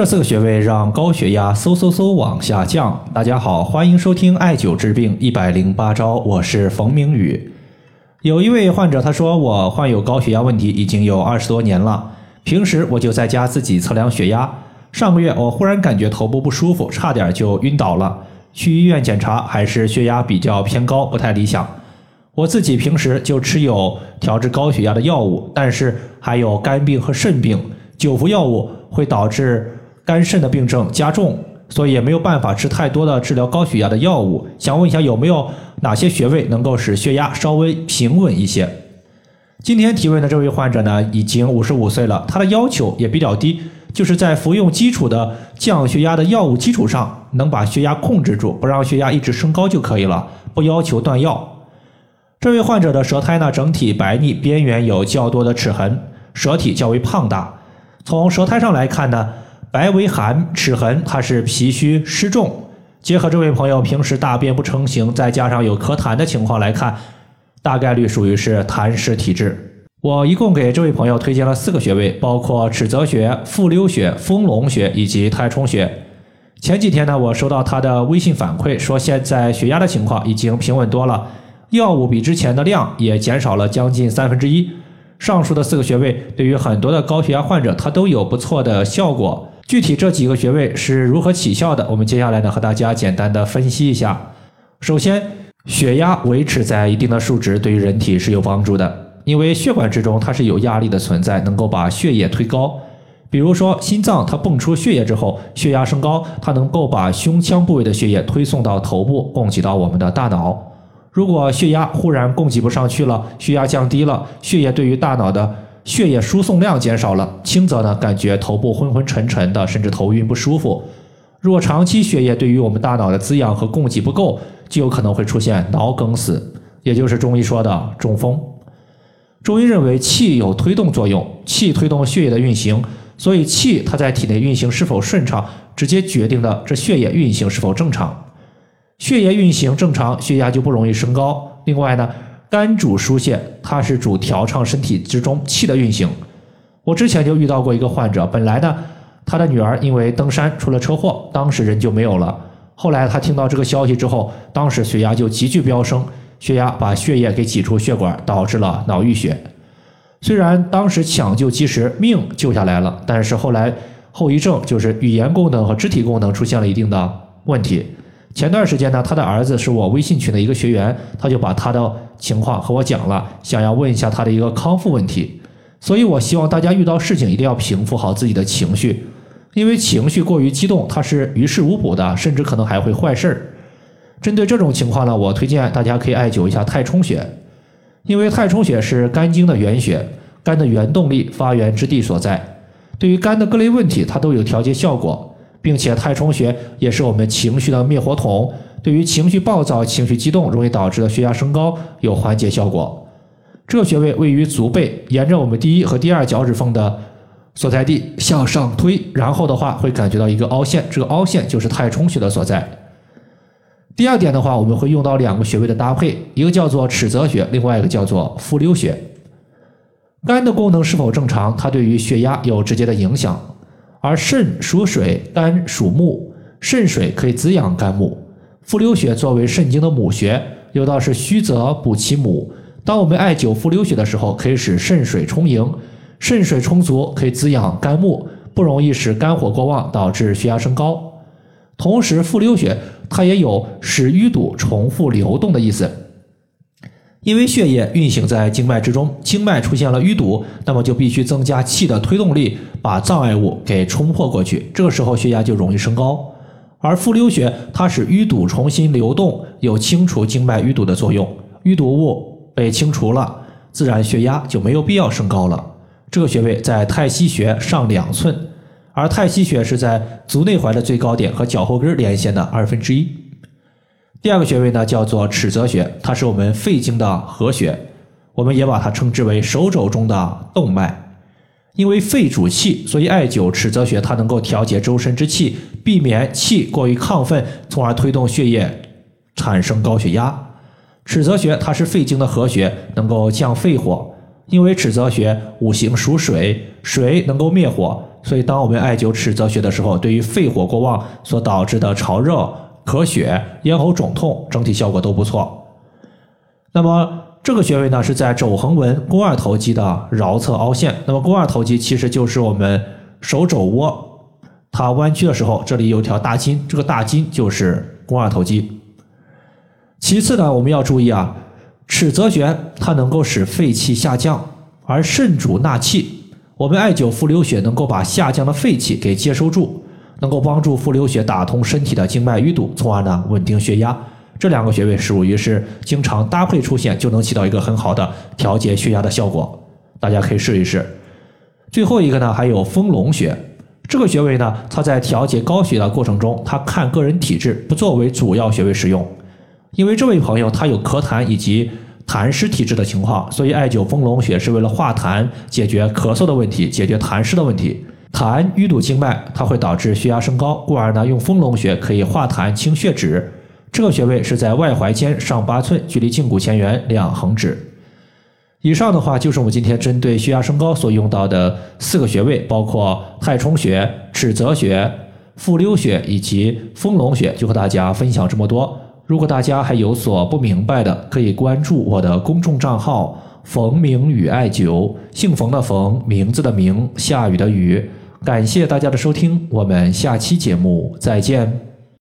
这四个穴位让高血压嗖嗖嗖往下降。大家好，欢迎收听艾灸治病一百零八招，我是冯明宇。有一位患者他说，我患有高血压问题已经有二十多年了，平时我就在家自己测量血压。上个月我忽然感觉头部不舒服，差点就晕倒了。去医院检查，还是血压比较偏高，不太理想。我自己平时就吃有调治高血压的药物，但是还有肝病和肾病，久服药物会导致肝肾的病症加重，所以也没有办法吃太多的治疗高血压的药物。想问一下，有没有哪些穴位能够使血压稍微平稳一些？今天提问的这位患者呢，已经五十五岁了，他的要求也比较低。就是在服用基础的降血压的药物基础上，能把血压控制住，不让血压一直升高就可以了，不要求断药。这位患者的舌苔呢，整体白腻，边缘有较多的齿痕，舌体较为胖大。从舌苔上来看呢，白为寒，齿痕它是脾虚湿重。结合这位朋友平时大便不成形，再加上有咳痰的情况来看，大概率属于是痰湿体质。我一共给这位朋友推荐了四个穴位，包括尺泽穴、复溜穴、丰隆穴以及太冲穴。前几天呢，我收到他的微信反馈，说现在血压的情况已经平稳多了，药物比之前的量也减少了将近三分之一。上述的四个穴位对于很多的高血压患者，它都有不错的效果。具体这几个穴位是如何起效的，我们接下来呢和大家简单的分析一下。首先，血压维持在一定的数值，对于人体是有帮助的。因为血管之中它是有压力的存在，能够把血液推高。比如说心脏它泵出血液之后，血压升高，它能够把胸腔部位的血液推送到头部，供给到我们的大脑。如果血压忽然供给不上去了，血压降低了，血液对于大脑的血液输送量减少了，轻则呢感觉头部昏昏沉沉的，甚至头晕不舒服。若长期血液对于我们大脑的滋养和供给不够，就有可能会出现脑梗死，也就是中医说的中风。中医认为气有推动作用，气推动血液的运行，所以气它在体内运行是否顺畅，直接决定了这血液运行是否正常。血液运行正常，血压就不容易升高。另外呢，肝主疏泄，它是主调畅身体之中气的运行。我之前就遇到过一个患者，本来呢，他的女儿因为登山出了车祸，当时人就没有了。后来他听到这个消息之后，当时血压就急剧飙升。血压把血液给挤出血管，导致了脑溢血。虽然当时抢救及时，命救下来了，但是后来后遗症就是语言功能和肢体功能出现了一定的问题。前段时间呢，他的儿子是我微信群的一个学员，他就把他的情况和我讲了，想要问一下他的一个康复问题。所以我希望大家遇到事情一定要平复好自己的情绪，因为情绪过于激动，它是于事无补的，甚至可能还会坏事儿。针对这种情况呢，我推荐大家可以艾灸一下太冲穴，因为太冲穴是肝经的原穴，肝的原动力发源之地所在。对于肝的各类问题，它都有调节效果，并且太冲穴也是我们情绪的灭火筒，对于情绪暴躁、情绪激动容易导致的血压升高有缓解效果。这个穴位位于足背，沿着我们第一和第二脚趾缝的所在地向上推，然后的话会感觉到一个凹陷，这个凹陷就是太冲穴的所在。第二点的话，我们会用到两个穴位的搭配，一个叫做尺泽穴，另外一个叫做复溜穴。肝的功能是否正常，它对于血压有直接的影响。而肾属水，肝属木，肾水可以滋养肝木。复溜穴作为肾经的母穴，有道是虚则补其母。当我们艾灸复溜穴的时候，可以使肾水充盈，肾水充足可以滋养肝木，不容易使肝火过旺导致血压升高。同时，复溜穴它也有使淤堵重复流动的意思，因为血液运行在经脉之中，经脉出现了淤堵，那么就必须增加气的推动力，把障碍物给冲破过去，这个时候血压就容易升高。而复溜穴它使淤堵重新流动，有清除经脉淤堵的作用，淤堵物被清除了，自然血压就没有必要升高了。这个穴位在太溪穴上两寸。而太溪穴是在足内踝的最高点和脚后跟连线的二分之一。第二个穴位呢，叫做尺泽穴，它是我们肺经的合穴，我们也把它称之为手肘中的动脉。因为肺主气，所以艾灸尺泽穴，它能够调节周身之气，避免气过于亢奋，从而推动血液产生高血压。尺泽穴它是肺经的合穴，能够降肺火。因为尺泽穴五行属水，水能够灭火。所以当我们艾灸尺泽穴的时候，对于肺火过旺所导致的潮热、咳血、咽喉肿痛，整体效果都不错。那么这个穴位呢，是在肘横纹肱二头肌的桡侧凹陷。那么肱二头肌其实就是我们手肘窝，它弯曲的时候，这里有条大筋，这个大筋就是肱二头肌。其次呢，我们要注意啊，尺泽穴它能够使肺气下降，而肾主纳气。我们艾灸复流穴能够把下降的肺气给接收住，能够帮助复流血打通身体的经脉淤堵，从而呢稳定血压。这两个穴位属于是经常搭配出现，就能起到一个很好的调节血压的效果。大家可以试一试。最后一个呢，还有丰隆穴，这个穴位呢，它在调节高血压的过程中，它看个人体质，不作为主要穴位使用。因为这位朋友他有咳痰以及痰湿体质的情况，所以艾灸丰隆穴是为了化痰，解决咳嗽的问题，解决痰湿的问题。痰淤堵经脉，它会导致血压升高，故而呢，用丰隆穴可以化痰清血脂。这个穴位是在外踝尖上八寸，距离胫骨前缘两横指。以上的话就是我们今天针对血压升高所用到的四个穴位，包括太冲穴、尺泽穴、复溜穴以及丰隆穴，就和大家分享这么多。如果大家还有所不明白的，可以关注我的公众账号“冯明宇艾灸”，姓冯的冯，名字的名，下雨的雨。感谢大家的收听，我们下期节目再见。